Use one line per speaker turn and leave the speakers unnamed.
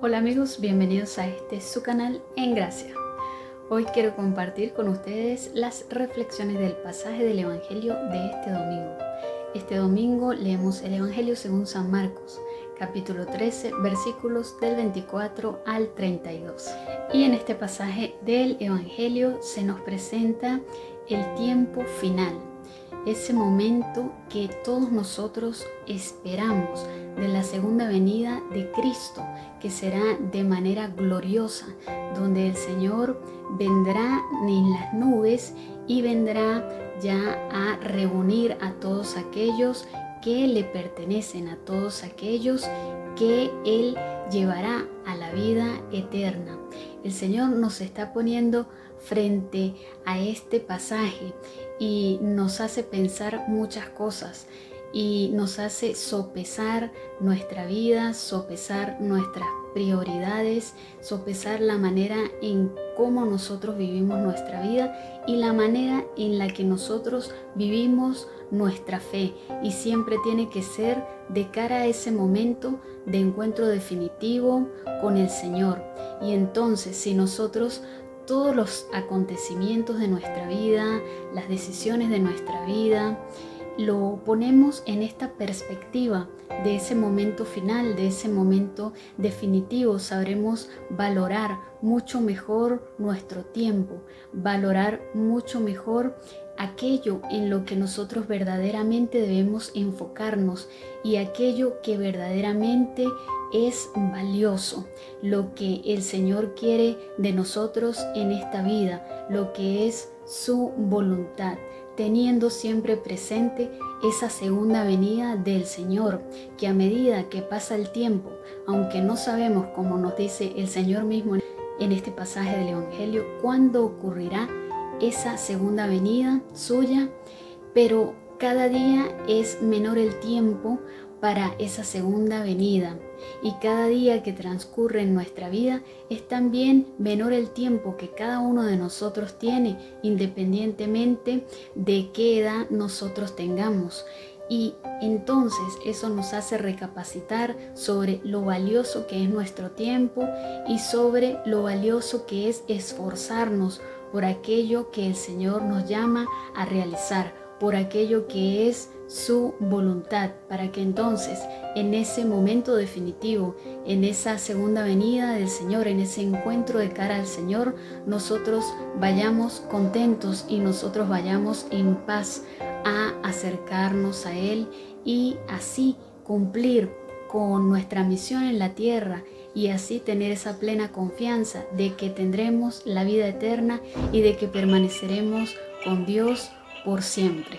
Hola amigos, bienvenidos a este su canal En Gracia. Hoy quiero compartir con ustedes las reflexiones del pasaje del Evangelio de este domingo. Este domingo leemos el Evangelio según San Marcos, capítulo 13, versículos del 24 al 32. Y en este pasaje del Evangelio se nos presenta el tiempo final, ese momento que todos nosotros esperamos de la segunda venida de Cristo, que será de manera gloriosa, donde el Señor vendrá en las nubes y vendrá ya a reunir a todos aquellos que le pertenecen, a todos aquellos que Él llevará a la vida eterna. El Señor nos está poniendo frente a este pasaje y nos hace pensar muchas cosas y nos hace sopesar nuestra vida, sopesar nuestras prioridades, sopesar la manera en cómo nosotros vivimos nuestra vida y la manera en la que nosotros vivimos nuestra fe. Y siempre tiene que ser de cara a ese momento de encuentro definitivo con el Señor. Y entonces si nosotros todos los acontecimientos de nuestra vida, las decisiones de nuestra vida, lo ponemos en esta perspectiva de ese momento final, de ese momento definitivo, sabremos valorar mucho mejor nuestro tiempo, valorar mucho mejor aquello en lo que nosotros verdaderamente debemos enfocarnos y aquello que verdaderamente es valioso, lo que el Señor quiere de nosotros en esta vida, lo que es su voluntad, teniendo siempre presente esa segunda venida del Señor, que a medida que pasa el tiempo, aunque no sabemos, como nos dice el Señor mismo en este pasaje del Evangelio, cuándo ocurrirá esa segunda venida suya, pero cada día es menor el tiempo para esa segunda venida y cada día que transcurre en nuestra vida es también menor el tiempo que cada uno de nosotros tiene independientemente de qué edad nosotros tengamos. Y entonces eso nos hace recapacitar sobre lo valioso que es nuestro tiempo y sobre lo valioso que es esforzarnos por aquello que el Señor nos llama a realizar, por aquello que es su voluntad, para que entonces en ese momento definitivo, en esa segunda venida del Señor, en ese encuentro de cara al Señor, nosotros vayamos contentos y nosotros vayamos en paz a acercarnos a Él y así cumplir con nuestra misión en la tierra y así tener esa plena confianza de que tendremos la vida eterna y de que permaneceremos con Dios por siempre.